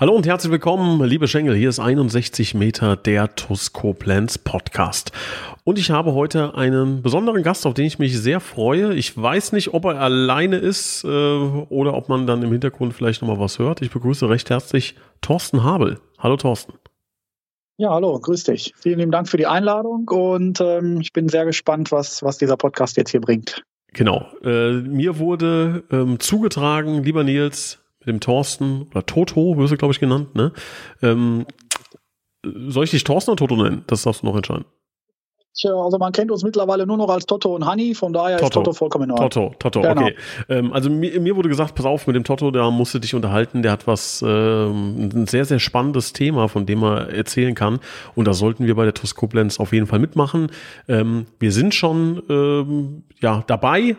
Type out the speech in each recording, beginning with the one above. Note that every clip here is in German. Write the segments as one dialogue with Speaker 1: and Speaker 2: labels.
Speaker 1: Hallo und herzlich willkommen, liebe Schengel. Hier ist 61 Meter der TUS Koblenz Podcast. Und ich habe heute einen besonderen Gast, auf den ich mich sehr freue. Ich weiß nicht, ob er alleine ist äh, oder ob man dann im Hintergrund vielleicht nochmal was hört. Ich begrüße recht herzlich Thorsten Habel. Hallo Thorsten.
Speaker 2: Ja, hallo, grüß dich. Vielen lieben Dank für die Einladung und ähm, ich bin sehr gespannt, was, was dieser Podcast jetzt hier bringt.
Speaker 1: Genau. Äh, mir wurde ähm, zugetragen, lieber Nils, mit dem Thorsten oder Toto, wirst du, glaube ich, genannt, ne? Ähm, soll ich dich Thorsten oder Toto nennen? Das darfst du noch entscheiden.
Speaker 2: Tja, also man kennt uns mittlerweile nur noch als Toto und Honey, von daher Toto. ist Toto vollkommen in
Speaker 1: Ordnung. Toto, Toto, genau. okay. Ähm, also mir, mir, wurde gesagt, pass auf, mit dem Toto, da musst du dich unterhalten, der hat was, ähm, ein sehr, sehr spannendes Thema, von dem er erzählen kann und da sollten wir bei der TUS Koblenz auf jeden Fall mitmachen. Ähm, wir sind schon ähm, ja, dabei,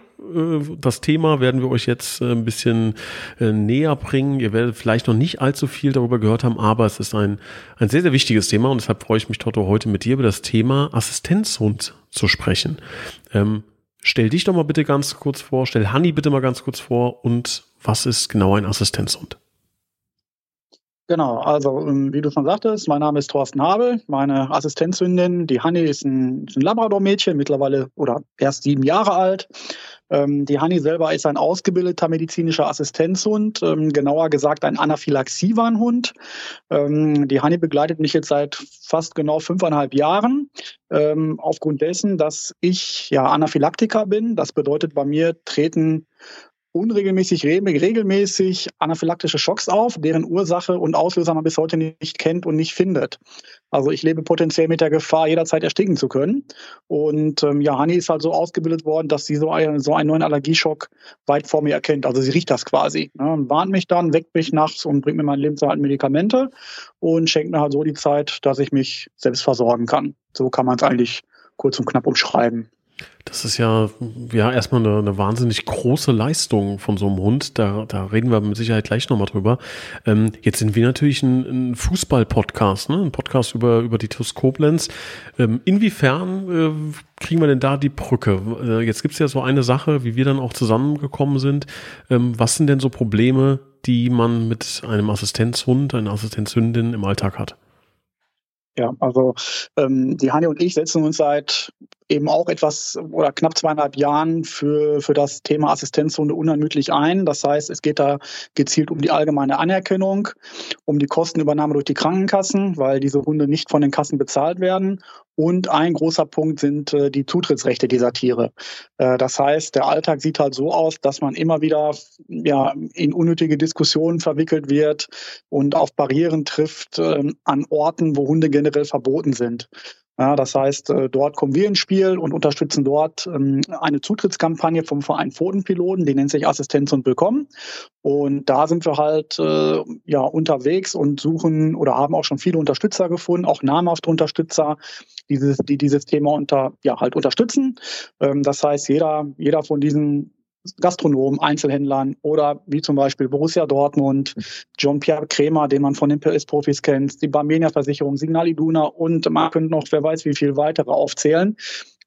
Speaker 1: das Thema werden wir euch jetzt äh, ein bisschen äh, näher bringen. Ihr werdet vielleicht noch nicht allzu viel darüber gehört haben, aber es ist ein, ein sehr, sehr wichtiges Thema und deshalb freue ich mich, Toto, heute mit dir über das Thema Assistenzhund zu sprechen. Ähm, stell dich doch mal bitte ganz kurz vor, stell Hanni bitte mal ganz kurz vor und was ist genau ein Assistenzhund?
Speaker 2: Genau, also ähm, wie du schon sagtest, mein Name ist Thorsten Habel. Meine Assistenzhündin, die Hanni, ist ein, ein Labrador-Mädchen, mittlerweile oder erst sieben Jahre alt. Ähm, die Hanni selber ist ein ausgebildeter medizinischer Assistenzhund, ähm, genauer gesagt ein Anaphylaxie-Warnhund. Ähm, die Hanni begleitet mich jetzt seit fast genau fünfeinhalb Jahren. Aufgrund dessen, dass ich ja Anaphylaktiker bin. Das bedeutet, bei mir treten unregelmäßig, regelmäßig anaphylaktische Schocks auf, deren Ursache und Auslöser man bis heute nicht kennt und nicht findet. Also ich lebe potenziell mit der Gefahr, jederzeit ersticken zu können. Und ähm, ja, Hani ist halt so ausgebildet worden, dass sie so, ein, so einen neuen Allergieschock weit vor mir erkennt. Also sie riecht das quasi. Ne, warnt mich dann, weckt mich nachts und bringt mir mein lebenserhaltende Medikamente und schenkt mir halt so die Zeit, dass ich mich selbst versorgen kann. So kann man es eigentlich kurz und knapp umschreiben.
Speaker 1: Das ist ja, ja erstmal eine, eine, wahnsinnig große Leistung von so einem Hund. Da, da reden wir mit Sicherheit gleich nochmal drüber. Ähm, jetzt sind wir natürlich ein, ein Fußball-Podcast, ne? ein Podcast über, über die TUS Koblenz. Ähm, inwiefern äh, kriegen wir denn da die Brücke? Äh, jetzt gibt es ja so eine Sache, wie wir dann auch zusammengekommen sind. Ähm, was sind denn so Probleme, die man mit einem Assistenzhund, einer Assistenzhündin im Alltag hat?
Speaker 2: Ja, also ähm, die Hani und ich setzen uns seit eben auch etwas oder knapp zweieinhalb Jahren für, für das Thema Assistenzhunde unermüdlich ein. Das heißt, es geht da gezielt um die allgemeine Anerkennung, um die Kostenübernahme durch die Krankenkassen, weil diese Hunde nicht von den Kassen bezahlt werden. Und ein großer Punkt sind äh, die Zutrittsrechte dieser Tiere. Äh, das heißt, der Alltag sieht halt so aus, dass man immer wieder ja, in unnötige Diskussionen verwickelt wird und auf Barrieren trifft äh, an Orten, wo Hunde generell verboten sind. Ja, das heißt, äh, dort kommen wir ins Spiel und unterstützen dort ähm, eine Zutrittskampagne vom Verein Pfotenpiloten, die nennt sich Assistenz und Willkommen. Und da sind wir halt äh, ja unterwegs und suchen oder haben auch schon viele Unterstützer gefunden, auch namhafte Unterstützer, die dieses, die dieses Thema unter ja halt unterstützen. Ähm, das heißt, jeder jeder von diesen Gastronomen, Einzelhändlern oder wie zum Beispiel Borussia Dortmund, John-Pierre Kremer, den man von den PS-Profis kennt, die Barmenia-Versicherung, Signal Iduna und man könnte noch, wer weiß, wie viel weitere aufzählen,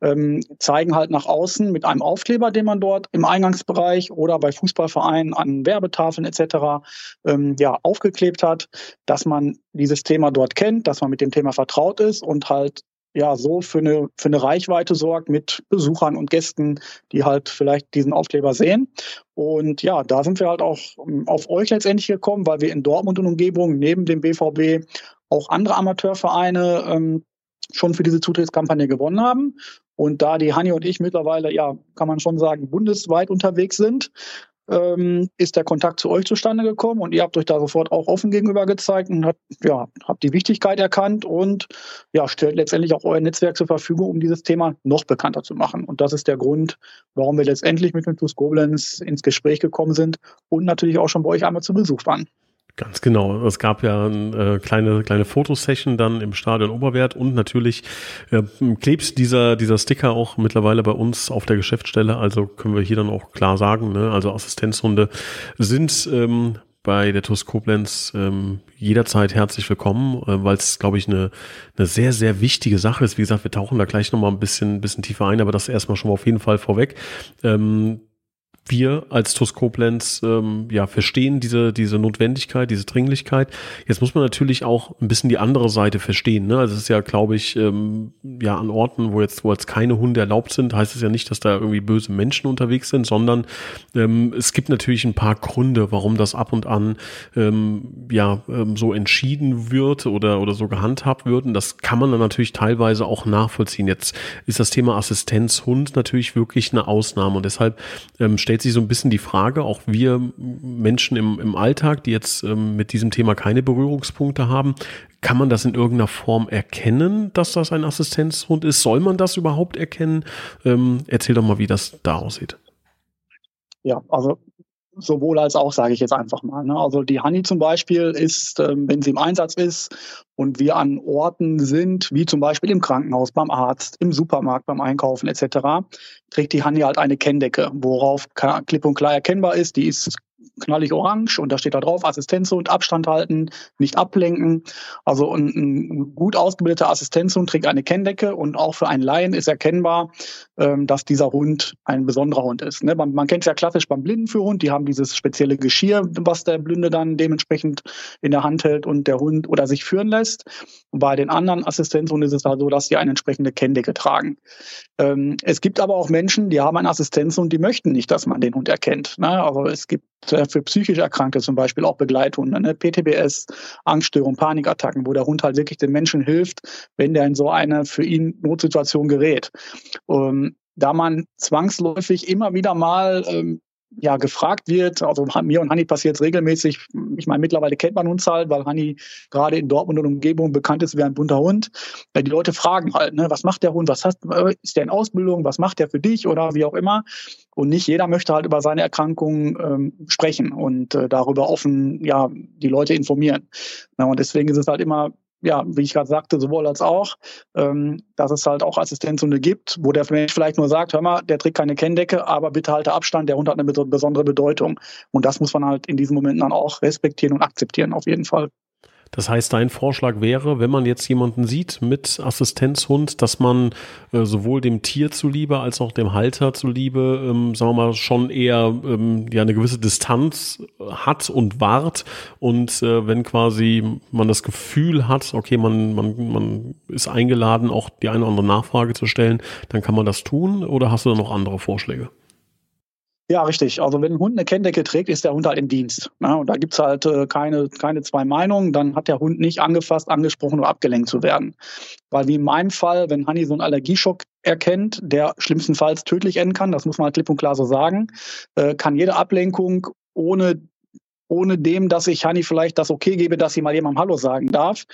Speaker 2: ähm, zeigen halt nach außen mit einem Aufkleber, den man dort im Eingangsbereich oder bei Fußballvereinen an Werbetafeln etc. Ähm, ja, aufgeklebt hat, dass man dieses Thema dort kennt, dass man mit dem Thema vertraut ist und halt ja so für eine, für eine Reichweite sorgt mit Besuchern und Gästen, die halt vielleicht diesen Aufkleber sehen. Und ja, da sind wir halt auch ähm, auf euch letztendlich gekommen, weil wir in Dortmund und Umgebung neben dem BVB auch andere Amateurvereine ähm, schon für diese Zutrittskampagne gewonnen haben. Und da die Hanni und ich mittlerweile, ja, kann man schon sagen, bundesweit unterwegs sind, ähm, ist der Kontakt zu euch zustande gekommen und ihr habt euch da sofort auch offen gegenüber gezeigt und habt, ja, habt die Wichtigkeit erkannt und ja, stellt letztendlich auch euer Netzwerk zur Verfügung, um dieses Thema noch bekannter zu machen. Und das ist der Grund, warum wir letztendlich mit TuS Koblenz ins Gespräch gekommen sind und natürlich auch schon bei euch einmal zu Besuch waren.
Speaker 1: Ganz genau. Es gab ja eine äh, kleine, kleine Fotosession dann im Stadion Oberwert und natürlich äh, klebt dieser, dieser Sticker auch mittlerweile bei uns auf der Geschäftsstelle. Also können wir hier dann auch klar sagen, ne? also Assistenzhunde sind ähm, bei der TUS Koblenz ähm, jederzeit herzlich willkommen, äh, weil es, glaube ich, eine, eine sehr, sehr wichtige Sache ist. Wie gesagt, wir tauchen da gleich nochmal ein bisschen, bisschen tiefer ein, aber das erstmal schon mal auf jeden Fall vorweg. Ähm, wir als TUS ähm, ja, verstehen diese, diese Notwendigkeit, diese Dringlichkeit. Jetzt muss man natürlich auch ein bisschen die andere Seite verstehen. Ne? Also es ist ja, glaube ich, ähm, ja an Orten, wo jetzt, wo jetzt keine Hunde erlaubt sind, heißt es ja nicht, dass da irgendwie böse Menschen unterwegs sind, sondern ähm, es gibt natürlich ein paar Gründe, warum das ab und an ähm, ja ähm, so entschieden wird oder, oder so gehandhabt wird. Und das kann man dann natürlich teilweise auch nachvollziehen. Jetzt ist das Thema Assistenzhund natürlich wirklich eine Ausnahme und deshalb ähm, stellt sich so ein bisschen die Frage, auch wir Menschen im, im Alltag, die jetzt ähm, mit diesem Thema keine Berührungspunkte haben, kann man das in irgendeiner Form erkennen, dass das ein Assistenzhund ist? Soll man das überhaupt erkennen? Ähm, erzähl doch mal, wie das da aussieht.
Speaker 2: Ja, also sowohl als auch, sage ich jetzt einfach mal. Ne? Also die Honey zum Beispiel ist, ähm, wenn sie im Einsatz ist und wir an Orten sind, wie zum Beispiel im Krankenhaus, beim Arzt, im Supermarkt, beim Einkaufen etc., trägt die Honey halt eine Kenndecke, worauf klipp und klar erkennbar ist, die ist knallig orange und da steht da drauf Assistenzhund, Abstand halten, nicht ablenken. Also ein, ein gut ausgebildeter Assistenzhund trägt eine Kenndecke und auch für einen Laien ist erkennbar, ähm, dass dieser Hund ein besonderer Hund ist. Ne? Man, man kennt es ja klassisch beim Blindenführhund, die haben dieses spezielle Geschirr, was der Blinde dann dementsprechend in der Hand hält und der Hund oder sich führen lässt. Bei den anderen Assistenzhunden ist es halt so, dass sie eine entsprechende Kenndecke tragen. Ähm, es gibt aber auch Menschen, die haben einen Assistenzhund, die möchten nicht, dass man den Hund erkennt. Ne? Also es gibt für psychisch Erkrankte zum Beispiel auch Begleithunde, ne? PTBS, Angststörung, Panikattacken, wo der Hund halt wirklich den Menschen hilft, wenn der in so eine für ihn Notsituation gerät. Ähm, da man zwangsläufig immer wieder mal ähm, ja gefragt wird. Also mir und Hanni passiert es regelmäßig. Ich meine, mittlerweile kennt man uns halt, weil Hanni gerade in Dortmund und Umgebung bekannt ist wie ein bunter Hund. Die Leute fragen halt, ne, was macht der Hund? Was hast, ist der in Ausbildung? Was macht der für dich oder wie auch immer? Und nicht jeder möchte halt über seine Erkrankung ähm, sprechen und äh, darüber offen ja die Leute informieren. Na, und deswegen ist es halt immer ja, wie ich gerade sagte, sowohl als auch, ähm, dass es halt auch Assistenzhunde gibt, wo der Mensch vielleicht nur sagt, hör mal, der trägt keine Kenndecke, aber bitte halte Abstand, der Hund hat eine besondere Bedeutung. Und das muss man halt in diesen Momenten dann auch respektieren und akzeptieren, auf jeden Fall.
Speaker 1: Das heißt, dein Vorschlag wäre, wenn man jetzt jemanden sieht mit Assistenzhund, dass man äh, sowohl dem Tier zuliebe als auch dem Halter zuliebe, ähm, sagen wir mal, schon eher ähm, ja eine gewisse Distanz hat und wahrt. Und äh, wenn quasi man das Gefühl hat, okay, man, man, man ist eingeladen, auch die eine oder andere Nachfrage zu stellen, dann kann man das tun oder hast du da noch andere Vorschläge?
Speaker 2: Ja, richtig. Also wenn ein Hund eine Kenndecke trägt, ist der Hund halt im Dienst. Ne? Und da gibt's halt äh, keine, keine zwei Meinungen. Dann hat der Hund nicht angefasst, angesprochen oder abgelenkt zu werden. Weil wie in meinem Fall, wenn Hanni so einen Allergieschock erkennt, der schlimmstenfalls tödlich enden kann, das muss man halt klipp und klar so sagen, äh, kann jede Ablenkung ohne ohne dem, dass ich Hanni vielleicht das okay gebe, dass sie mal jemandem Hallo sagen darf,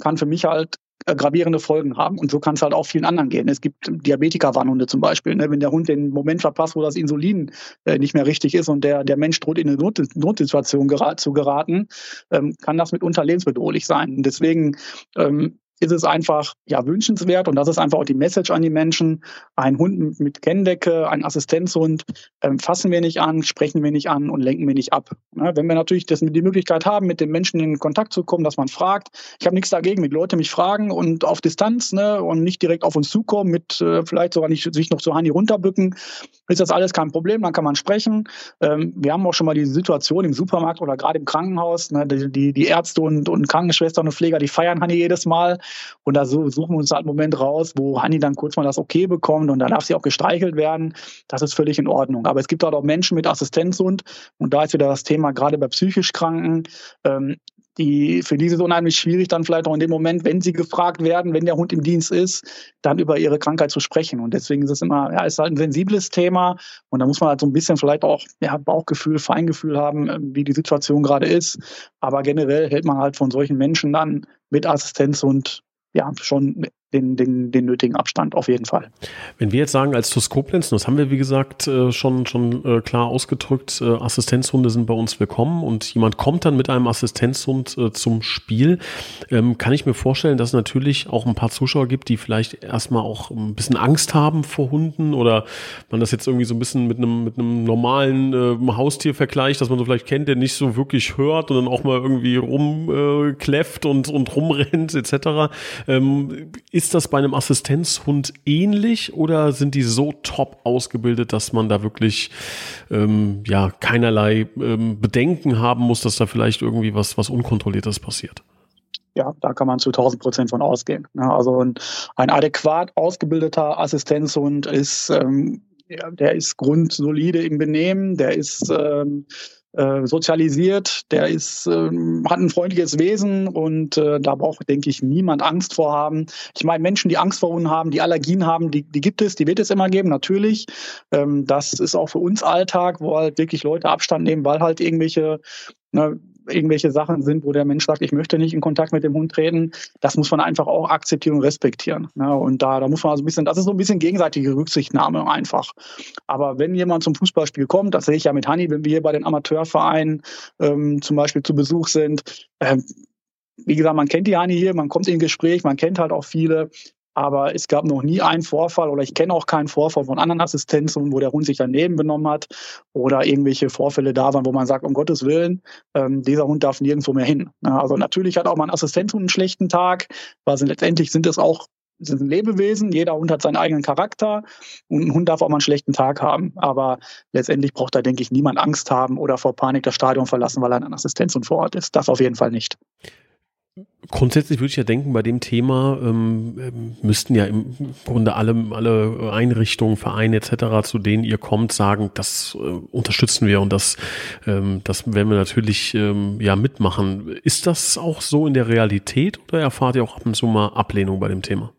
Speaker 2: kann für mich halt gravierende Folgen haben. Und so kann es halt auch vielen anderen gehen. Es gibt Diabetiker-Warnhunde zum Beispiel. Ne? Wenn der Hund den Moment verpasst, wo das Insulin äh, nicht mehr richtig ist und der, der Mensch droht in eine Not Notsituation gera zu geraten, ähm, kann das mitunter lebensbedrohlich sein. Und deswegen ähm, ist es einfach ja wünschenswert und das ist einfach auch die Message an die Menschen. Ein Hund mit Kenndecke, ein Assistenzhund ähm, fassen wir nicht an, sprechen wir nicht an und lenken wir nicht ab. Ja, wenn wir natürlich das, die Möglichkeit haben, mit den Menschen in Kontakt zu kommen, dass man fragt, ich habe nichts dagegen, mit Leute mich fragen und auf Distanz ne, und nicht direkt auf uns zukommen, mit äh, vielleicht sogar nicht sich noch zu Hani runterbücken, ist das alles kein Problem, dann kann man sprechen. Ähm, wir haben auch schon mal die Situation im Supermarkt oder gerade im Krankenhaus, ne, die, die Ärzte und, und Krankenschwestern und Pfleger, die feiern Hani jedes Mal und da suchen wir uns halt einen Moment raus, wo Hanni dann kurz mal das Okay bekommt und dann darf sie auch gestreichelt werden. Das ist völlig in Ordnung. Aber es gibt halt auch Menschen mit Assistenzhund und da ist wieder das Thema, gerade bei psychisch Kranken, ähm, die, für die ist es unheimlich schwierig, dann vielleicht auch in dem Moment, wenn sie gefragt werden, wenn der Hund im Dienst ist, dann über ihre Krankheit zu sprechen. Und deswegen ist es immer, ja, ist halt ein sensibles Thema. Und da muss man halt so ein bisschen vielleicht auch ja, Bauchgefühl, Feingefühl haben, äh, wie die Situation gerade ist. Aber generell hält man halt von solchen Menschen dann mit Assistenzhund ja, schon den, den, den nötigen Abstand auf jeden Fall.
Speaker 1: Wenn wir jetzt sagen, als TUS das haben wir wie gesagt äh, schon, schon äh, klar ausgedrückt, äh, Assistenzhunde sind bei uns willkommen und jemand kommt dann mit einem Assistenzhund zum Spiel, ähm, kann ich mir vorstellen, dass es natürlich auch ein paar Zuschauer gibt, die vielleicht erstmal auch ein bisschen Angst haben vor Hunden oder man das jetzt irgendwie so ein bisschen mit einem, mit einem normalen Haustier vergleicht, dass man so vielleicht kennt, der nicht so wirklich hört und dann auch mal irgendwie rumkläfft und, und rumrennt etc. Ähm, ist das bei einem Assistenzhund ähnlich oder sind die so top ausgebildet, dass man da wirklich ähm, ja keinerlei ähm, Bedenken haben muss, dass da vielleicht irgendwie was, was Unkontrolliertes passiert?
Speaker 2: Ja, da kann man zu 1000 Prozent von ausgehen. Also ein, ein adäquat ausgebildeter Assistenzhund ist, ähm, ja, der ist grundsolide im Benehmen, der ist ähm, äh, sozialisiert, der ist, äh, hat ein freundliches Wesen und äh, da braucht, denke ich, niemand Angst vor haben. Ich meine, Menschen, die Angst vor Hunden haben, die Allergien haben, die, die gibt es, die wird es immer geben, natürlich. Ähm, das ist auch für uns Alltag, wo halt wirklich Leute Abstand nehmen, weil halt irgendwelche ne, irgendwelche Sachen sind, wo der Mensch sagt, ich möchte nicht in Kontakt mit dem Hund treten, das muss man einfach auch akzeptieren und respektieren. Ne? Und da, da muss man also ein bisschen, das ist so ein bisschen gegenseitige Rücksichtnahme einfach. Aber wenn jemand zum Fußballspiel kommt, das sehe ich ja mit Hanni, wenn wir hier bei den Amateurvereinen ähm, zum Beispiel zu Besuch sind, ähm, wie gesagt, man kennt die Hani hier, man kommt in Gespräch, man kennt halt auch viele. Aber es gab noch nie einen Vorfall oder ich kenne auch keinen Vorfall von anderen Assistenzen, wo der Hund sich daneben benommen hat oder irgendwelche Vorfälle da waren, wo man sagt, um Gottes Willen, ähm, dieser Hund darf nirgendwo mehr hin. Also natürlich hat auch mal ein Assistenzhund einen schlechten Tag, weil letztendlich sind es auch sind Lebewesen, jeder Hund hat seinen eigenen Charakter und ein Hund darf auch mal einen schlechten Tag haben. Aber letztendlich braucht da, denke ich, niemand Angst haben oder vor Panik das Stadion verlassen, weil er ein Assistenzhund vor Ort ist. Das auf jeden Fall nicht.
Speaker 1: Grundsätzlich würde ich ja denken, bei dem Thema ähm, ähm, müssten ja im Grunde alle, alle Einrichtungen, Vereine etc., zu denen ihr kommt, sagen, das äh, unterstützen wir und das, ähm, das werden wir natürlich ähm, ja mitmachen. Ist das auch so in der Realität oder erfahrt ihr auch ab und zu mal Ablehnung bei dem Thema?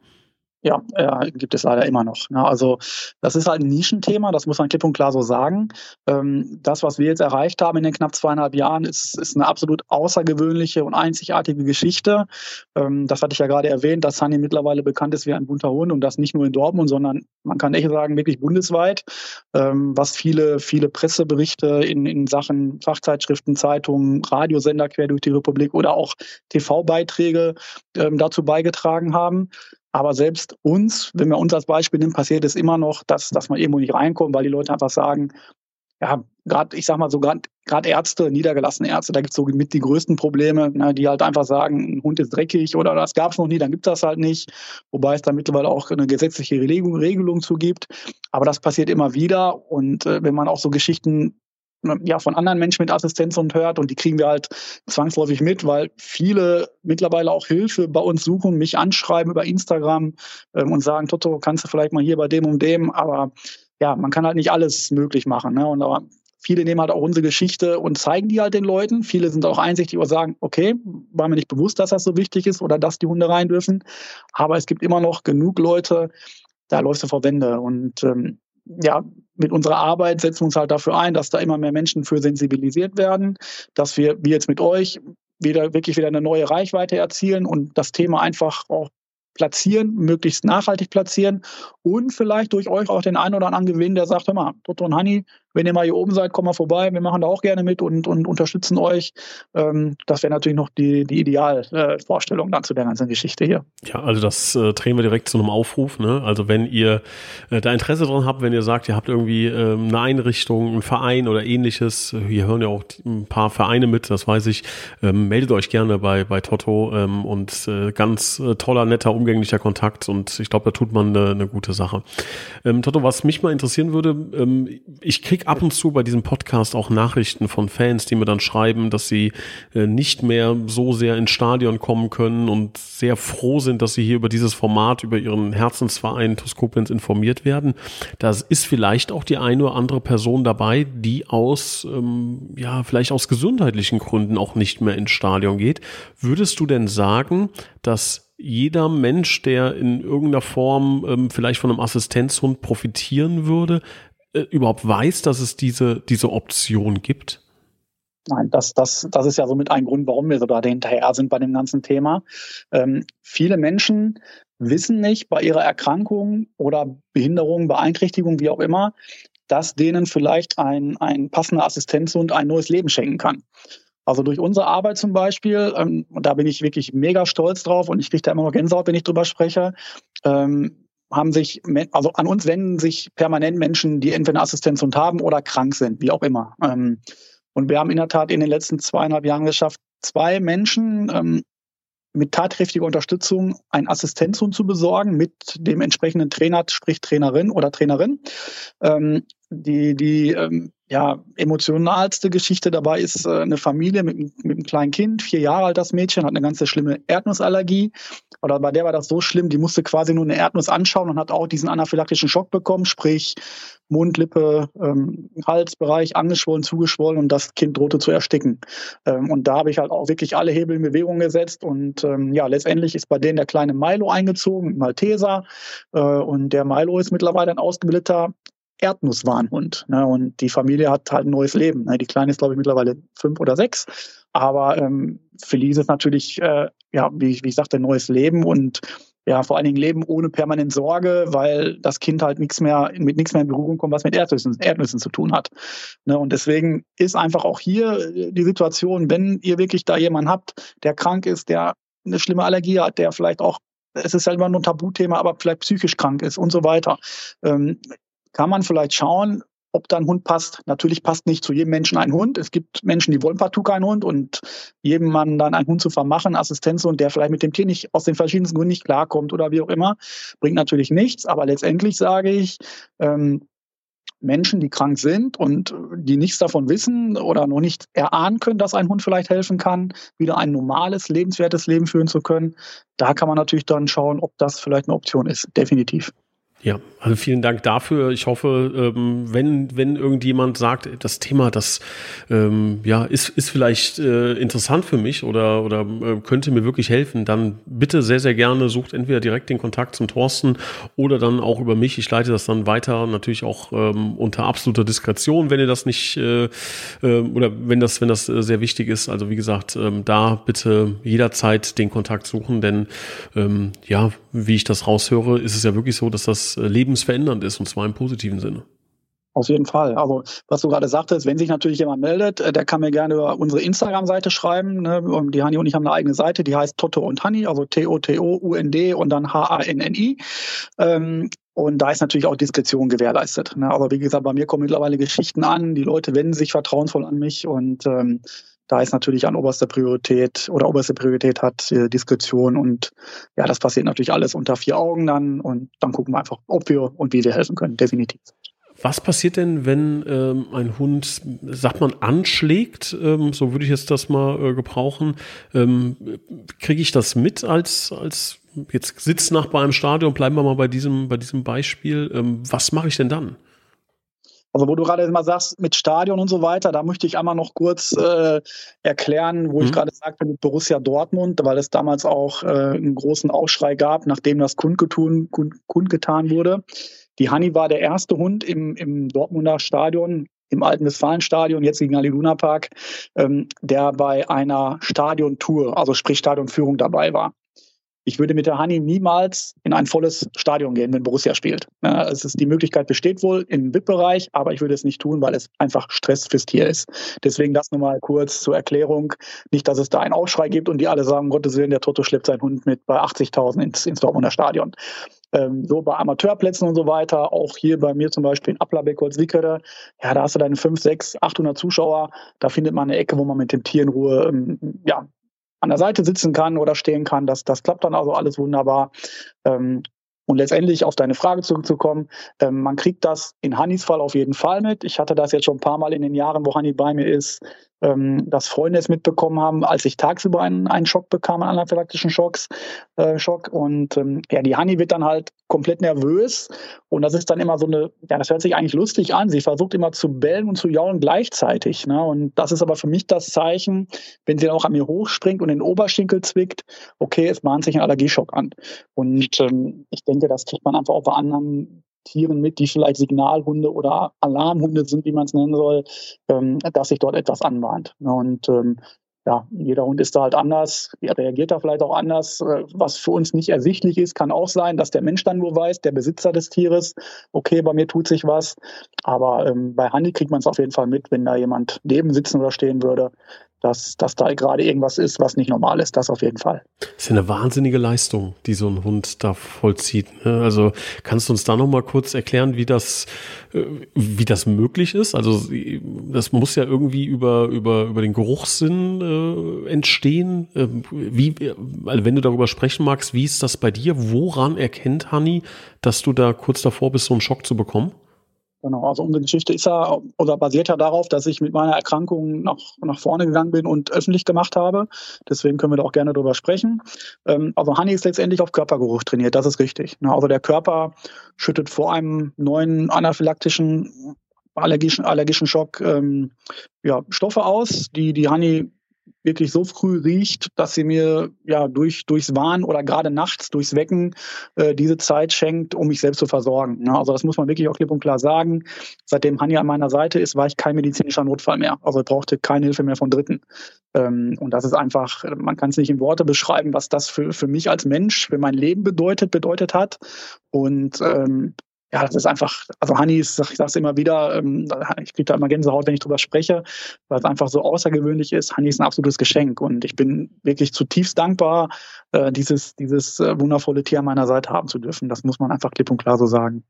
Speaker 2: Ja, äh, gibt es leider immer noch. Ne? Also das ist halt ein Nischenthema, das muss man klipp und klar so sagen. Ähm, das, was wir jetzt erreicht haben in den knapp zweieinhalb Jahren, ist, ist eine absolut außergewöhnliche und einzigartige Geschichte. Ähm, das hatte ich ja gerade erwähnt, dass Sunny mittlerweile bekannt ist wie ein bunter Hund und das nicht nur in Dortmund, sondern man kann echt sagen, wirklich bundesweit, ähm, was viele, viele Presseberichte in, in Sachen Fachzeitschriften, Zeitungen, Radiosender quer durch die Republik oder auch TV-Beiträge ähm, dazu beigetragen haben. Aber selbst uns, wenn wir uns als Beispiel nehmen, passiert es immer noch, dass, dass man irgendwo nicht reinkommt, weil die Leute einfach sagen, ja, gerade, ich sag mal so, gerade Ärzte, niedergelassene Ärzte, da gibt es so mit die größten Probleme, ne, die halt einfach sagen, ein Hund ist dreckig oder das gab es noch nie, dann gibt das halt nicht. Wobei es da mittlerweile auch eine gesetzliche Regelung, Regelung zu gibt. Aber das passiert immer wieder. Und äh, wenn man auch so Geschichten ja, von anderen Menschen mit Assistenz und hört und die kriegen wir halt zwangsläufig mit, weil viele mittlerweile auch Hilfe bei uns suchen, mich anschreiben über Instagram ähm, und sagen, Toto, kannst du vielleicht mal hier bei dem und dem, aber ja, man kann halt nicht alles möglich machen. Ne? Und aber viele nehmen halt auch unsere Geschichte und zeigen die halt den Leuten. Viele sind auch einsichtig und sagen, okay, war mir nicht bewusst, dass das so wichtig ist oder dass die Hunde rein dürfen. Aber es gibt immer noch genug Leute, da läufst du vor Wände. Und ähm, ja, mit unserer Arbeit setzen wir uns halt dafür ein, dass da immer mehr Menschen für sensibilisiert werden, dass wir, wie jetzt mit euch, wieder wirklich wieder eine neue Reichweite erzielen und das Thema einfach auch platzieren, möglichst nachhaltig platzieren und vielleicht durch euch auch den einen oder anderen gewinnen, der sagt, hör mal, Toto und Hanni, wenn ihr mal hier oben seid, kommt mal vorbei. Wir machen da auch gerne mit und, und unterstützen euch. Ähm, das wäre natürlich noch die, die Idealvorstellung äh, dann zu der ganzen Geschichte hier.
Speaker 1: Ja, also das äh, drehen wir direkt zu einem Aufruf. Ne? Also wenn ihr äh, da Interesse dran habt, wenn ihr sagt, ihr habt irgendwie ähm, eine Einrichtung, einen Verein oder ähnliches, hier hören ja auch ein paar Vereine mit, das weiß ich, ähm, meldet euch gerne bei, bei Toto ähm, und äh, ganz äh, toller, netter, umgänglicher Kontakt und ich glaube, da tut man eine, eine gute Sache. Ähm, Toto, was mich mal interessieren würde, ähm, ich kriege krieg ab und zu bei diesem Podcast auch Nachrichten von Fans, die mir dann schreiben, dass sie äh, nicht mehr so sehr ins Stadion kommen können und sehr froh sind, dass sie hier über dieses Format, über ihren Herzensverein TuS informiert werden. Da ist vielleicht auch die eine oder andere Person dabei, die aus, ähm, ja, vielleicht aus gesundheitlichen Gründen auch nicht mehr ins Stadion geht. Würdest du denn sagen, dass jeder Mensch, der in irgendeiner Form ähm, vielleicht von einem Assistenzhund profitieren würde, äh, überhaupt weiß, dass es diese, diese Option gibt?
Speaker 2: Nein, das, das, das ist ja somit ein Grund, warum wir so da hinterher sind bei dem ganzen Thema. Ähm, viele Menschen wissen nicht bei ihrer Erkrankung oder Behinderung, Beeinträchtigung, wie auch immer, dass denen vielleicht ein, ein passender Assistenzhund ein neues Leben schenken kann. Also durch unsere Arbeit zum Beispiel, ähm, und da bin ich wirklich mega stolz drauf und ich kriege da immer noch Gänsehaut, wenn ich drüber spreche, ähm, haben sich, also an uns wenden sich permanent Menschen, die entweder eine Assistenzhund haben oder krank sind, wie auch immer. Ähm, und wir haben in der Tat in den letzten zweieinhalb Jahren geschafft, zwei Menschen ähm, mit tatkräftiger Unterstützung einen Assistenzhund zu besorgen mit dem entsprechenden Trainer, sprich Trainerin oder Trainerin. Ähm, die die ähm, ja, emotionalste Geschichte dabei ist äh, eine Familie mit, mit einem kleinen Kind, vier Jahre alt das Mädchen, hat eine ganze schlimme Erdnussallergie. Oder bei der war das so schlimm, die musste quasi nur eine Erdnuss anschauen und hat auch diesen anaphylaktischen Schock bekommen, sprich Mund, Lippe, ähm, Halsbereich angeschwollen, zugeschwollen und das Kind drohte zu ersticken. Ähm, und da habe ich halt auch wirklich alle Hebel in Bewegung gesetzt und ähm, ja, letztendlich ist bei denen der kleine Milo eingezogen, Malteser. Äh, und der Milo ist mittlerweile ein ausgebildeter Erdnusswarnhund. Ne? Und die Familie hat halt ein neues Leben. Ne? Die Kleine ist, glaube ich, mittlerweile fünf oder sechs. Aber ähm, für Lise ist natürlich, äh, ja, wie, wie ich sagte, ein neues Leben und ja, vor allen Dingen Leben ohne permanent Sorge, weil das Kind halt nichts mehr, mit nichts mehr in Berührung kommt, was mit Erdnüssen, Erdnüssen zu tun hat. Ne? Und deswegen ist einfach auch hier die Situation, wenn ihr wirklich da jemanden habt, der krank ist, der eine schlimme Allergie hat, der vielleicht auch es ist halt immer nur ein Tabuthema, aber vielleicht psychisch krank ist und so weiter. Ähm, kann man vielleicht schauen, ob da ein Hund passt. Natürlich passt nicht zu jedem Menschen ein Hund. Es gibt Menschen, die wollen partout keinen Hund und jedem Mann dann einen Hund zu vermachen, Assistenzhund, der vielleicht mit dem Tier nicht aus den verschiedensten Gründen nicht klarkommt oder wie auch immer, bringt natürlich nichts. Aber letztendlich sage ich, ähm, Menschen, die krank sind und die nichts davon wissen oder noch nicht erahnen können, dass ein Hund vielleicht helfen kann, wieder ein normales, lebenswertes Leben führen zu können, da kann man natürlich dann schauen, ob das vielleicht eine Option ist. Definitiv.
Speaker 1: Ja, also vielen Dank dafür. Ich hoffe, ähm, wenn, wenn irgendjemand sagt, das Thema, das ähm, ja, ist, ist vielleicht äh, interessant für mich oder, oder äh, könnte mir wirklich helfen, dann bitte sehr, sehr gerne sucht entweder direkt den Kontakt zum Thorsten oder dann auch über mich. Ich leite das dann weiter, natürlich auch ähm, unter absoluter Diskretion, wenn ihr das nicht äh, äh, oder wenn das, wenn das äh, sehr wichtig ist. Also wie gesagt, ähm, da bitte jederzeit den Kontakt suchen, denn ähm, ja, wie ich das raushöre, ist es ja wirklich so, dass das äh, lebensverändernd ist und zwar im positiven Sinne.
Speaker 2: Auf jeden Fall. Also was du gerade sagtest, wenn sich natürlich jemand meldet, äh, der kann mir gerne über unsere Instagram-Seite schreiben. Ne? Die Hani und ich haben eine eigene Seite, die heißt Toto und Hani, also T-O-T-O-U-N-D und dann H-A-N-N-I. Ähm, und da ist natürlich auch Diskretion gewährleistet. Ne? Aber wie gesagt, bei mir kommen mittlerweile Geschichten an, die Leute wenden sich vertrauensvoll an mich und ähm, da ist natürlich an oberster Priorität oder oberste Priorität hat äh, Diskretion und ja, das passiert natürlich alles unter vier Augen dann und dann gucken wir einfach, ob wir und wie wir helfen können, definitiv.
Speaker 1: Was passiert denn, wenn ähm, ein Hund, sagt man, anschlägt? Ähm, so würde ich jetzt das mal äh, gebrauchen. Ähm, Kriege ich das mit als, als jetzt Sitznachbar im Stadion? Bleiben wir mal bei diesem, bei diesem Beispiel. Ähm, was mache ich denn dann?
Speaker 2: Also wo du gerade mal sagst, mit Stadion und so weiter, da möchte ich einmal noch kurz äh, erklären, wo mhm. ich gerade sagte mit Borussia Dortmund, weil es damals auch äh, einen großen Aufschrei gab, nachdem das kundgetun, kund, kundgetan wurde. Die Hanni war der erste Hund im, im Dortmunder Stadion, im alten Westfalenstadion, jetzt gegen Ali Luna Park, ähm, der bei einer Stadiontour, also sprich Stadionführung dabei war ich würde mit der Hani niemals in ein volles Stadion gehen, wenn Borussia spielt. Ja, es ist, die Möglichkeit besteht wohl im VIP-Bereich, aber ich würde es nicht tun, weil es einfach Stress fürs Tier ist. Deswegen das nochmal kurz zur Erklärung. Nicht, dass es da einen Aufschrei gibt und die alle sagen, Gottes Willen, der Toto schleppt seinen Hund mit bei 80.000 ins, ins Dortmunder Stadion. Ähm, so bei Amateurplätzen und so weiter, auch hier bei mir zum Beispiel in Applerbeck, Holzwickede, ja, da hast du deine 5, 6, 800 Zuschauer, da findet man eine Ecke, wo man mit dem Tier in Ruhe ähm, ja, an der Seite sitzen kann oder stehen kann. Das, das klappt dann also alles wunderbar. Ähm, und letztendlich auf deine Frage zurückzukommen, ähm, man kriegt das in Hannis Fall auf jeden Fall mit. Ich hatte das jetzt schon ein paar Mal in den Jahren, wo Hanni bei mir ist, ähm, dass Freunde es mitbekommen haben, als ich tagsüber einen, einen Schock bekam, einen anaphylaktischen Schocks, äh, Schock. Und ähm, ja, die Hanni wird dann halt komplett nervös. Und das ist dann immer so eine, ja, das hört sich eigentlich lustig an. Sie versucht immer zu bellen und zu jaulen gleichzeitig. Ne? Und das ist aber für mich das Zeichen, wenn sie dann auch an mir hochspringt und den Oberschenkel zwickt, okay, es mahnt sich ein Allergieschock an. Und ähm, ich denke, das kriegt man einfach auch bei anderen Tieren mit, die vielleicht Signalhunde oder Alarmhunde sind, wie man es nennen soll, ähm, dass sich dort etwas anbahnt. Und ähm, ja, jeder Hund ist da halt anders, er reagiert da vielleicht auch anders. Äh, was für uns nicht ersichtlich ist, kann auch sein, dass der Mensch dann nur weiß, der Besitzer des Tieres, okay, bei mir tut sich was. Aber ähm, bei Handy kriegt man es auf jeden Fall mit, wenn da jemand neben sitzen oder stehen würde, dass, dass da gerade irgendwas ist, was nicht normal ist. Das auf jeden Fall.
Speaker 1: Das ist ja eine wahnsinnige Leistung, die so ein Hund da vollzieht. Ne? Also kannst du uns da noch mal kurz erklären, wie das, äh, wie das möglich ist? Also das muss ja irgendwie über, über, über den Geruchssinn äh, entstehen. Ähm, wie, also wenn du darüber sprechen magst, wie ist das bei dir? Woran erkennt Hanni, dass du da kurz davor bist, so einen Schock zu bekommen?
Speaker 2: Genau, also unsere Geschichte ist ja oder basiert ja darauf, dass ich mit meiner Erkrankung nach, nach vorne gegangen bin und öffentlich gemacht habe. Deswegen können wir da auch gerne drüber sprechen. Ähm, also Honey ist letztendlich auf Körpergeruch trainiert, das ist richtig. Ne? Also der Körper schüttet vor einem neuen anaphylaktischen allergischen, allergischen Schock ähm, ja, Stoffe aus, die die Honey wirklich so früh riecht, dass sie mir ja durch durchs Wahn oder gerade nachts durchs Wecken äh, diese Zeit schenkt, um mich selbst zu versorgen. Ja, also das muss man wirklich auch klipp und klar sagen. Seitdem Hanja an meiner Seite ist, war ich kein medizinischer Notfall mehr. Also ich brauchte keine Hilfe mehr von Dritten. Ähm, und das ist einfach, man kann es nicht in Worte beschreiben, was das für, für mich als Mensch, für mein Leben bedeutet, bedeutet hat. Und ähm, ja, das ist einfach, also Honey ist, ich sage es immer wieder, ähm, ich kriege da immer Gänsehaut, wenn ich drüber spreche, weil es einfach so außergewöhnlich ist. Honey ist ein absolutes Geschenk und ich bin wirklich zutiefst dankbar, äh, dieses, dieses äh, wundervolle Tier an meiner Seite haben zu dürfen. Das muss man einfach klipp und klar so sagen.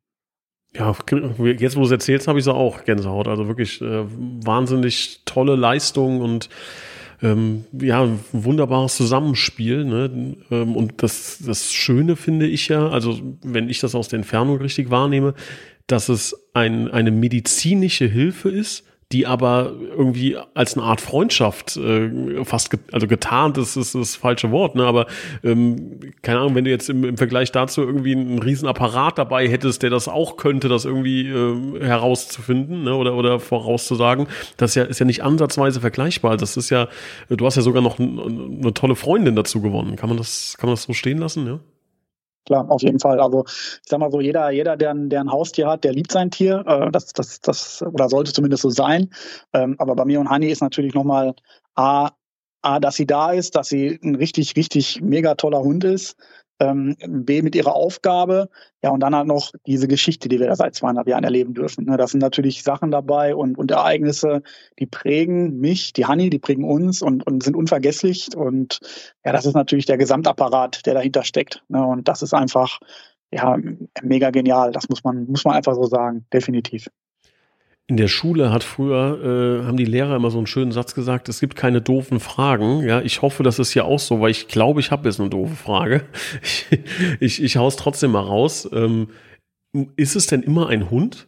Speaker 1: Ja, jetzt wo du es erzählst, habe ich so auch Gänsehaut. Also wirklich äh, wahnsinnig tolle Leistung und ähm, ja, wunderbares Zusammenspiel. Ne? Ähm, und das, das Schöne finde ich ja, also wenn ich das aus der Entfernung richtig wahrnehme, dass es ein, eine medizinische Hilfe ist, die aber irgendwie als eine Art Freundschaft äh, fast ge also getarnt ist, ist das falsche Wort, ne? Aber ähm, keine Ahnung, wenn du jetzt im, im Vergleich dazu irgendwie einen riesen Apparat dabei hättest, der das auch könnte, das irgendwie äh, herauszufinden, ne? Oder oder vorauszusagen, das ist ja, ist ja nicht ansatzweise vergleichbar. Das ist ja, du hast ja sogar noch eine tolle Freundin dazu gewonnen. Kann man das, kann man das so stehen lassen, ja?
Speaker 2: Klar, auf jeden Fall. Also ich sag mal so, jeder, jeder, der, der ein Haustier hat, der liebt sein Tier. Äh, das, das, das, oder sollte zumindest so sein. Ähm, aber bei mir und Hani ist natürlich nochmal A, A, dass sie da ist, dass sie ein richtig, richtig mega toller Hund ist ähm, B mit ihrer Aufgabe, ja, und dann halt noch diese Geschichte, die wir da seit zweieinhalb Jahren erleben dürfen. Ne? Das sind natürlich Sachen dabei und, und Ereignisse, die prägen mich, die Honey, die prägen uns und, und sind unvergesslich. Und ja, das ist natürlich der Gesamtapparat, der dahinter steckt. Ne? Und das ist einfach, ja, mega genial. Das muss man, muss man einfach so sagen, definitiv.
Speaker 1: In der Schule hat früher, äh, haben die Lehrer immer so einen schönen Satz gesagt, es gibt keine doofen Fragen. Ja, ich hoffe, das ist hier auch so, weil ich glaube, ich habe jetzt eine doofe Frage. Ich, ich, ich hau's trotzdem mal raus. Ähm, ist es denn immer ein Hund?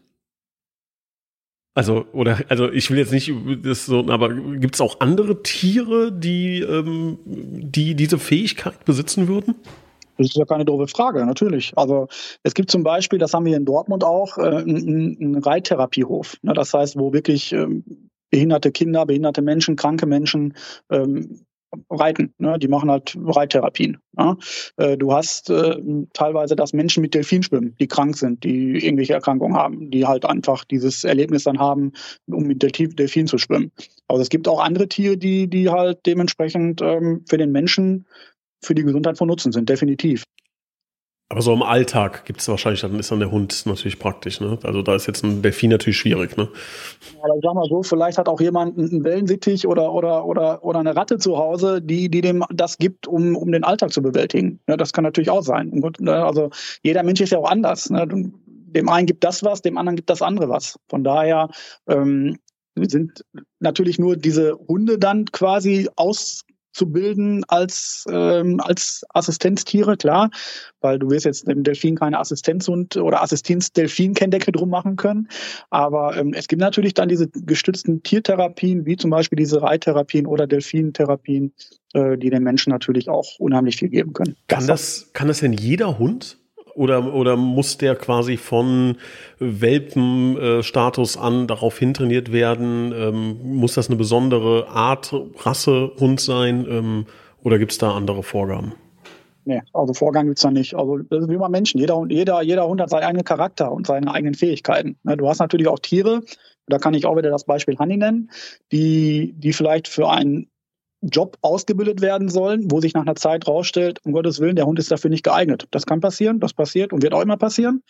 Speaker 1: Also, oder, also ich will jetzt nicht das so, aber gibt es auch andere Tiere, die, ähm, die diese Fähigkeit besitzen würden?
Speaker 2: Das ist ja keine doofe Frage, natürlich. Also es gibt zum Beispiel, das haben wir in Dortmund auch, äh, einen, Reittherapiehof. Ne? Das heißt, wo wirklich ähm, behinderte Kinder, behinderte Menschen, kranke Menschen ähm, reiten. Ne? Die machen halt Reittherapien. Ne? Äh, du hast äh, teilweise, dass Menschen mit Delfin schwimmen, die krank sind, die irgendwelche Erkrankungen haben, die halt einfach dieses Erlebnis dann haben, um mit Delfin zu schwimmen. Aber es gibt auch andere Tiere, die, die halt dementsprechend ähm, für den Menschen für die Gesundheit von Nutzen sind, definitiv.
Speaker 1: Aber so im Alltag gibt es wahrscheinlich, dann ist dann der Hund natürlich praktisch. Ne? Also da ist jetzt ein Delfin natürlich schwierig. Ne?
Speaker 2: Aber ich sag mal so, vielleicht hat auch jemand einen Wellensittich oder, oder, oder, oder eine Ratte zu Hause, die, die dem das gibt, um, um den Alltag zu bewältigen. Ja, das kann natürlich auch sein. Ne, also jeder Mensch ist ja auch anders. Ne? Dem einen gibt das was, dem anderen gibt das andere was. Von daher ähm, sind natürlich nur diese Hunde dann quasi aus zu bilden als, ähm, als Assistenztiere, klar, weil du wirst jetzt im Delfin keine Assistenzhund oder Assistenz-Delfin-Kenndecke drum machen können. Aber ähm, es gibt natürlich dann diese gestützten Tiertherapien, wie zum Beispiel diese Reittherapien oder Delfintherapien, äh, die den Menschen natürlich auch unheimlich viel geben können.
Speaker 1: Kann das, kann das denn jeder Hund? Oder, oder muss der quasi von Welpenstatus an darauf hintrainiert werden? Ähm, muss das eine besondere Art, Rasse Hund sein? Ähm, oder gibt es da andere Vorgaben?
Speaker 2: Nee, also Vorgang gibt's da nicht. Also das ist wie immer Menschen. Jeder, jeder, jeder Hund hat seinen eigenen Charakter und seine eigenen Fähigkeiten. Ne, du hast natürlich auch Tiere, da kann ich auch wieder das Beispiel Honey nennen, die, die vielleicht für einen Job ausgebildet werden sollen, wo sich nach einer Zeit rausstellt, um Gottes Willen, der Hund ist dafür nicht geeignet. Das kann passieren, das passiert und wird auch immer passieren.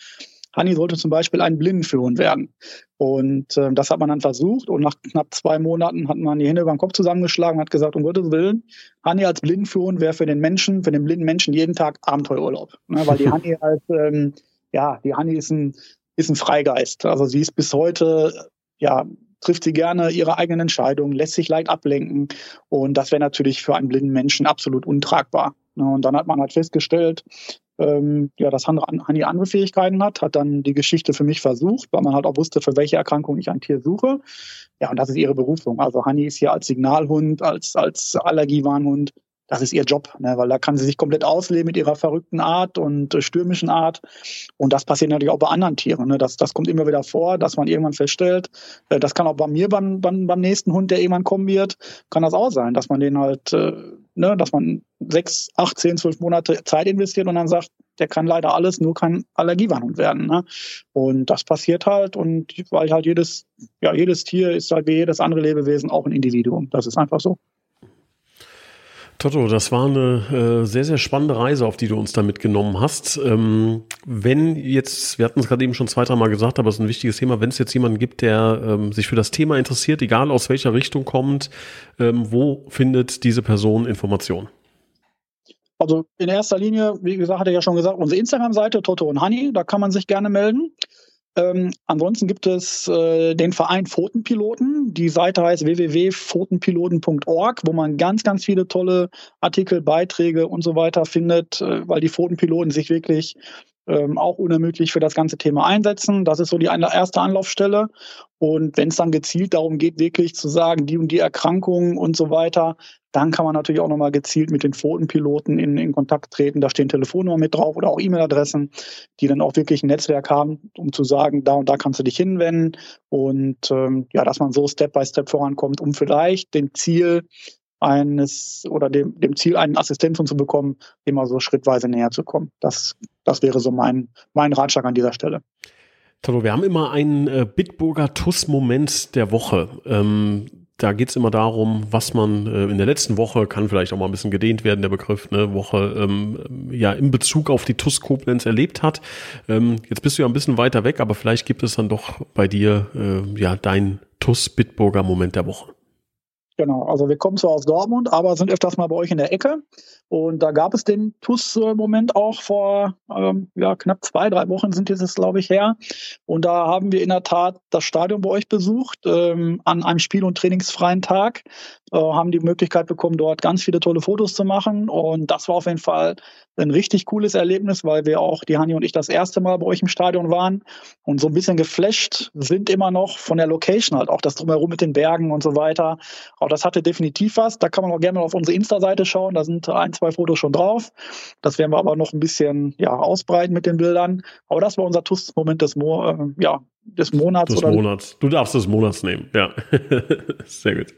Speaker 2: Hanni sollte zum Beispiel ein Blindenführhund werden. Und äh, das hat man dann versucht und nach knapp zwei Monaten hat man die Hände über den Kopf zusammengeschlagen und hat gesagt, um Gottes Willen, Hanni als Blindenführhund wäre für den Menschen, für den blinden Menschen jeden Tag Abenteuerurlaub. Ne, weil die Hanni halt, ähm, ja, die Hanni ist ein, ist ein Freigeist. Also sie ist bis heute, ja, trifft sie gerne ihre eigenen Entscheidungen, lässt sich leicht ablenken. Und das wäre natürlich für einen blinden Menschen absolut untragbar. Ne, und dann hat man halt festgestellt, ähm, ja, dass Hani andere Fähigkeiten hat, hat dann die Geschichte für mich versucht, weil man halt auch wusste, für welche Erkrankung ich ein Tier suche. Ja, und das ist ihre Berufung. Also Hani ist hier als Signalhund, als, als Allergiewarnhund das ist ihr Job, ne? weil da kann sie sich komplett ausleben mit ihrer verrückten Art und äh, stürmischen Art. Und das passiert natürlich auch bei anderen Tieren. Ne? Das, das kommt immer wieder vor, dass man irgendwann feststellt, äh, das kann auch bei mir beim, beim, beim nächsten Hund, der irgendwann kommen wird, kann das auch sein, dass man den halt, äh, ne, dass man sechs, acht, zehn, zwölf Monate Zeit investiert und dann sagt, der kann leider alles, nur kein Allergiewarnhund werden. Ne? Und das passiert halt und weil halt jedes, ja, jedes Tier ist halt wie jedes andere Lebewesen auch ein Individuum. Das ist einfach so.
Speaker 1: Toto, das war eine äh, sehr, sehr spannende Reise, auf die du uns da mitgenommen hast. Ähm, wenn jetzt, wir hatten es gerade eben schon zwei, dreimal gesagt, aber es ist ein wichtiges Thema, wenn es jetzt jemanden gibt, der ähm, sich für das Thema interessiert, egal aus welcher Richtung kommt, ähm, wo findet diese Person Informationen?
Speaker 2: Also in erster Linie, wie gesagt, hatte ich ja schon gesagt, unsere Instagram-Seite Toto und Honey, da kann man sich gerne melden. Ähm, ansonsten gibt es äh, den Verein Pfotenpiloten. Die Seite heißt www.pfotenpiloten.org, wo man ganz, ganz viele tolle Artikel, Beiträge und so weiter findet, äh, weil die Pfotenpiloten sich wirklich ähm, auch unermüdlich für das ganze Thema einsetzen. Das ist so die erste Anlaufstelle. Und wenn es dann gezielt darum geht, wirklich zu sagen, die und die Erkrankungen und so weiter, dann kann man natürlich auch nochmal gezielt mit den Pfotenpiloten in, in Kontakt treten. Da stehen Telefonnummern mit drauf oder auch E-Mail-Adressen, die dann auch wirklich ein Netzwerk haben, um zu sagen, da und da kannst du dich hinwenden. Und ähm, ja, dass man so Step by Step vorankommt, um vielleicht dem Ziel eines oder dem, dem Ziel, einen Assistenten zu bekommen, immer so schrittweise näher zu kommen. Das, das wäre so mein, mein Ratschlag an dieser Stelle.
Speaker 1: Talo, wir haben immer einen äh, Bitburger TUS-Moment der Woche. Ähm, da geht es immer darum, was man äh, in der letzten Woche, kann vielleicht auch mal ein bisschen gedehnt werden, der Begriff, ne, Woche, ähm, ja, in Bezug auf die TUS Koblenz erlebt hat. Ähm, jetzt bist du ja ein bisschen weiter weg, aber vielleicht gibt es dann doch bei dir, äh, ja, dein TUS Bitburger Moment der Woche.
Speaker 2: Genau, also wir kommen zwar aus Dortmund, aber sind öfters mal bei euch in der Ecke. Und da gab es den TUS-Moment auch vor ähm, ja, knapp zwei, drei Wochen sind jetzt, glaube ich, her. Und da haben wir in der Tat das Stadion bei euch besucht, ähm, an einem spiel- und trainingsfreien Tag. Äh, haben die Möglichkeit bekommen, dort ganz viele tolle Fotos zu machen. Und das war auf jeden Fall ein richtig cooles Erlebnis, weil wir auch, die Hani und ich, das erste Mal bei euch im Stadion waren und so ein bisschen geflasht sind immer noch von der Location halt, auch das drumherum mit den Bergen und so weiter. Auch das hatte definitiv was. Da kann man auch gerne mal auf unsere Insta-Seite schauen. Da sind ein, zwei Fotos schon drauf. Das werden wir aber noch ein bisschen ja, ausbreiten mit den Bildern. Aber das war unser TUS-Moment des, Mo äh, ja, des Monats.
Speaker 1: Des Monats. Du darfst des Monats nehmen, ja. Sehr gut.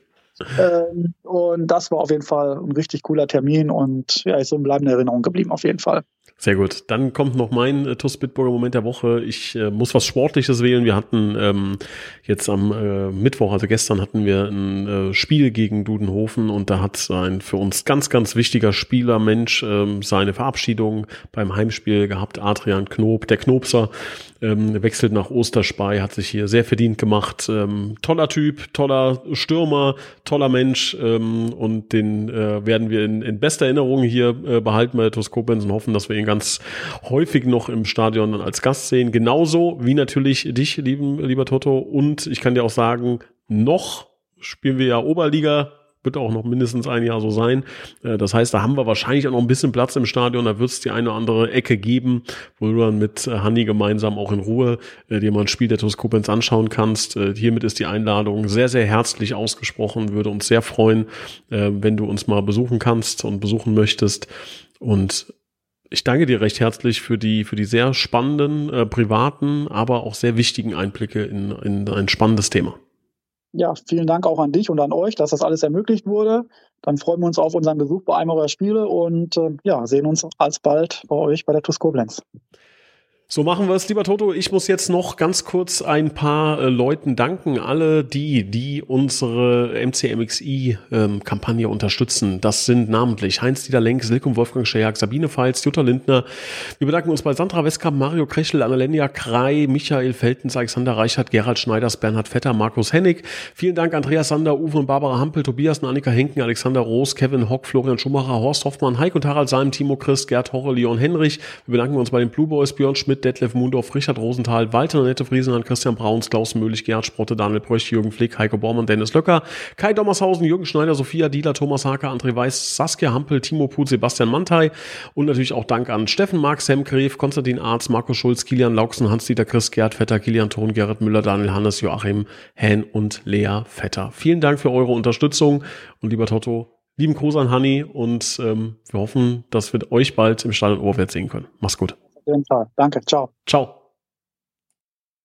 Speaker 2: Ähm, und das war auf jeden Fall ein richtig cooler Termin und ja, ist so in bleibender Erinnerung geblieben, auf jeden Fall.
Speaker 1: Sehr gut. Dann kommt noch mein äh, TUS Bitburger Moment der Woche. Ich äh, muss was Sportliches wählen. Wir hatten ähm, jetzt am äh, Mittwoch, also gestern, hatten wir ein äh, Spiel gegen Dudenhofen und da hat ein für uns ganz, ganz wichtiger Spieler, Mensch, ähm, seine Verabschiedung beim Heimspiel gehabt. Adrian Knob, der Knopser, ähm, wechselt nach Osterspey, hat sich hier sehr verdient gemacht. Ähm, toller Typ, toller Stürmer, toller Mensch ähm, und den äh, werden wir in, in bester Erinnerung hier äh, behalten bei der TuS Koblenz und hoffen, dass wir ihn ganz häufig noch im Stadion als Gast sehen. Genauso wie natürlich dich, lieben, lieber Toto. Und ich kann dir auch sagen, noch spielen wir ja Oberliga wird auch noch mindestens ein Jahr so sein. Äh, das heißt, da haben wir wahrscheinlich auch noch ein bisschen Platz im Stadion. Da wird es die eine oder andere Ecke geben, wo du dann mit äh, Hanni gemeinsam auch in Ruhe äh, dir mal ein Spiel der TuS Koblenz anschauen kannst. Hiermit ist die Einladung sehr, sehr herzlich ausgesprochen. Würde uns sehr freuen, wenn du uns mal besuchen kannst und besuchen möchtest. Und ich danke dir recht herzlich für die, für die sehr spannenden, äh, privaten, aber auch sehr wichtigen Einblicke in, in ein spannendes Thema.
Speaker 2: ja, vielen Dank auch an dich und an euch, dass das alles ermöglicht wurde. Dann freuen wir uns auf unseren Besuch bei einem eurer Spiele und äh, ja, sehen uns alsbald bei euch bei der TuS Koblenz.
Speaker 1: So machen wir es, lieber Toto. Ich muss jetzt noch ganz kurz ein paar äh, Leuten danken. Alle die, die unsere MCMXI-Kampagne ähm, unterstützen. Das sind namentlich Heinz-Dieter Lenk, Silkum Wolfgang Schejak, Sabine Pfalz, Jutta Lindner. Wir bedanken uns bei Sandra Westkamp, Mario Krechel, Annalenia Krei, Michael Feltens, Alexander Reichert, Gerald Schneiders, Bernhard Vetter, Markus Hennig. Vielen Dank Andreas Sander, Uwe und Barbara Hampel, Tobias und Annika Henken, Alexander Roos, Kevin Hock, Florian Schumacher, Horst Hoffmann, Heik und Harald Salm, Timo Christ, Gerd Horre, Leon Henrich. Wir bedanken uns bei den Blue Boys, Björn Schmidt, Detlef Mundorf, Richard Rosenthal, Walter Nette Friesenland, Christian Brauns, Klaus Möhlich, Gerhard Sprotte, Daniel Bröch, Jürgen Flick, Heiko Bormann, Dennis Löcker, Kai Dommershausen, Jürgen Schneider, Sophia Dieler, Thomas Haker, André Weiß, Saskia Hampel, Timo Put, Sebastian Mantei und natürlich auch Dank an Steffen Mark, Sam Gref, Konstantin Arz, Marco Schulz, Kilian Lauksen, Hans-Dieter Chris, Gerd Vetter, Kilian Thon, Gerrit Müller, Daniel Hannes, Joachim Hahn und Lea Vetter. Vielen Dank für eure Unterstützung und lieber Toto, lieben Gruß an Hanni und ähm, wir hoffen, dass wir euch bald im Stadion Oberwert sehen können. Mach's gut.
Speaker 2: Jeden Fall. Danke. Ciao.
Speaker 1: Ciao.